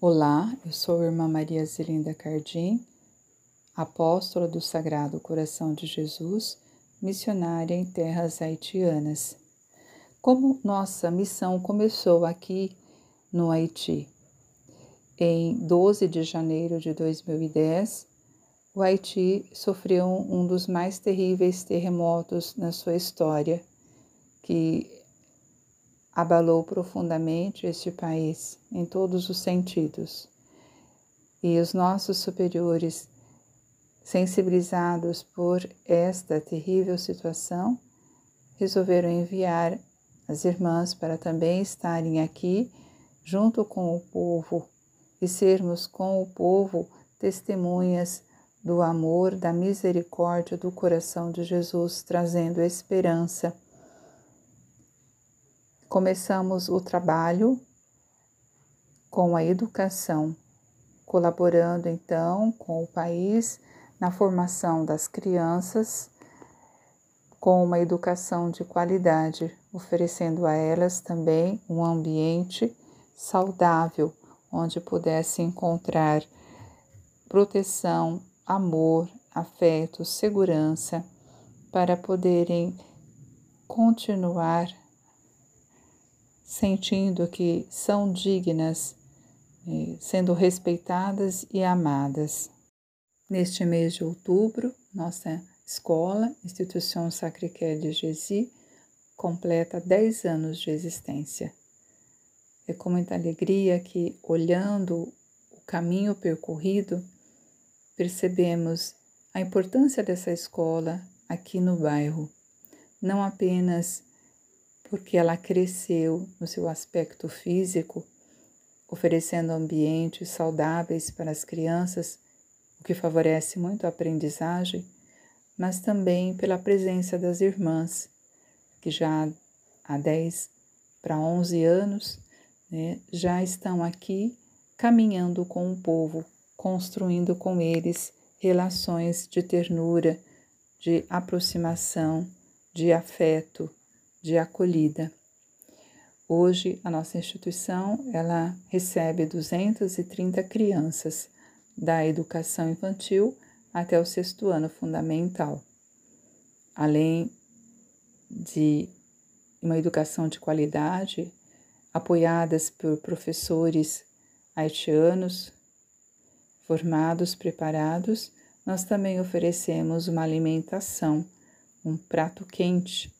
Olá, eu sou a irmã Maria Zelinda Cardim, apóstola do Sagrado Coração de Jesus, missionária em terras haitianas. Como nossa missão começou aqui no Haiti? Em 12 de janeiro de 2010, o Haiti sofreu um dos mais terríveis terremotos na sua história, que abalou profundamente este país em todos os sentidos. E os nossos superiores, sensibilizados por esta terrível situação, resolveram enviar as irmãs para também estarem aqui junto com o povo e sermos com o povo testemunhas do amor, da misericórdia do coração de Jesus, trazendo esperança Começamos o trabalho com a educação, colaborando então com o país na formação das crianças com uma educação de qualidade, oferecendo a elas também um ambiente saudável onde pudesse encontrar proteção, amor, afeto, segurança para poderem continuar sentindo que são dignas, eh, sendo respeitadas e amadas. Neste mês de outubro, nossa escola, Instituição Sacré-Cœur de Jesus, completa 10 anos de existência. É com muita alegria que, olhando o caminho percorrido, percebemos a importância dessa escola aqui no bairro, não apenas porque ela cresceu no seu aspecto físico, oferecendo ambientes saudáveis para as crianças, o que favorece muito a aprendizagem, mas também pela presença das irmãs, que já há 10 para 11 anos né, já estão aqui caminhando com o povo, construindo com eles relações de ternura, de aproximação, de afeto, de acolhida. Hoje, a nossa instituição ela recebe 230 crianças da educação infantil até o sexto ano fundamental, além de uma educação de qualidade, apoiadas por professores haitianos formados, preparados, nós também oferecemos uma alimentação, um prato quente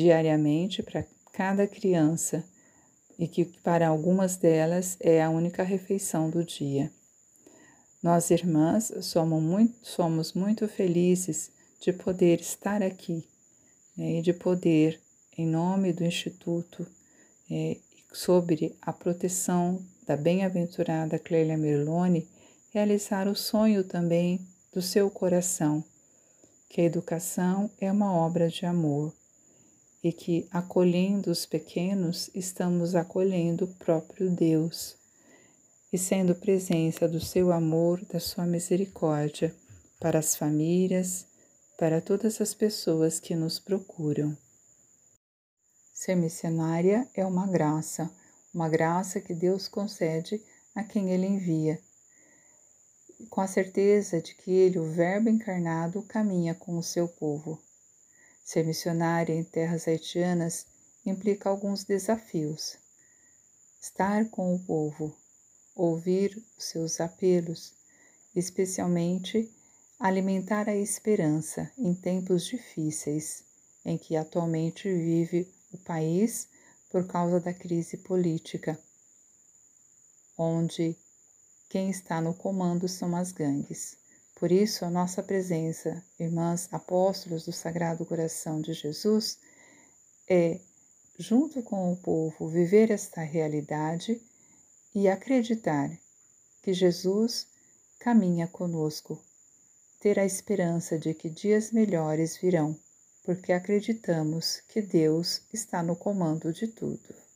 diariamente para cada criança e que para algumas delas é a única refeição do dia. Nós, irmãs, somos muito, somos muito felizes de poder estar aqui né, e de poder, em nome do Instituto, é, sobre a proteção da bem-aventurada Clélia Merlone, realizar o sonho também do seu coração, que a educação é uma obra de amor e que, acolhendo os pequenos, estamos acolhendo o próprio Deus e sendo presença do seu amor, da sua misericórdia para as famílias, para todas as pessoas que nos procuram. Ser missionária é uma graça, uma graça que Deus concede a quem Ele envia, com a certeza de que Ele, o Verbo encarnado, caminha com o seu povo. Ser missionária em terras haitianas implica alguns desafios. Estar com o povo, ouvir seus apelos, especialmente alimentar a esperança em tempos difíceis em que atualmente vive o país por causa da crise política, onde quem está no comando são as gangues. Por isso, a nossa presença, irmãs apóstolos do Sagrado Coração de Jesus, é, junto com o povo, viver esta realidade e acreditar que Jesus caminha conosco, ter a esperança de que dias melhores virão, porque acreditamos que Deus está no comando de tudo.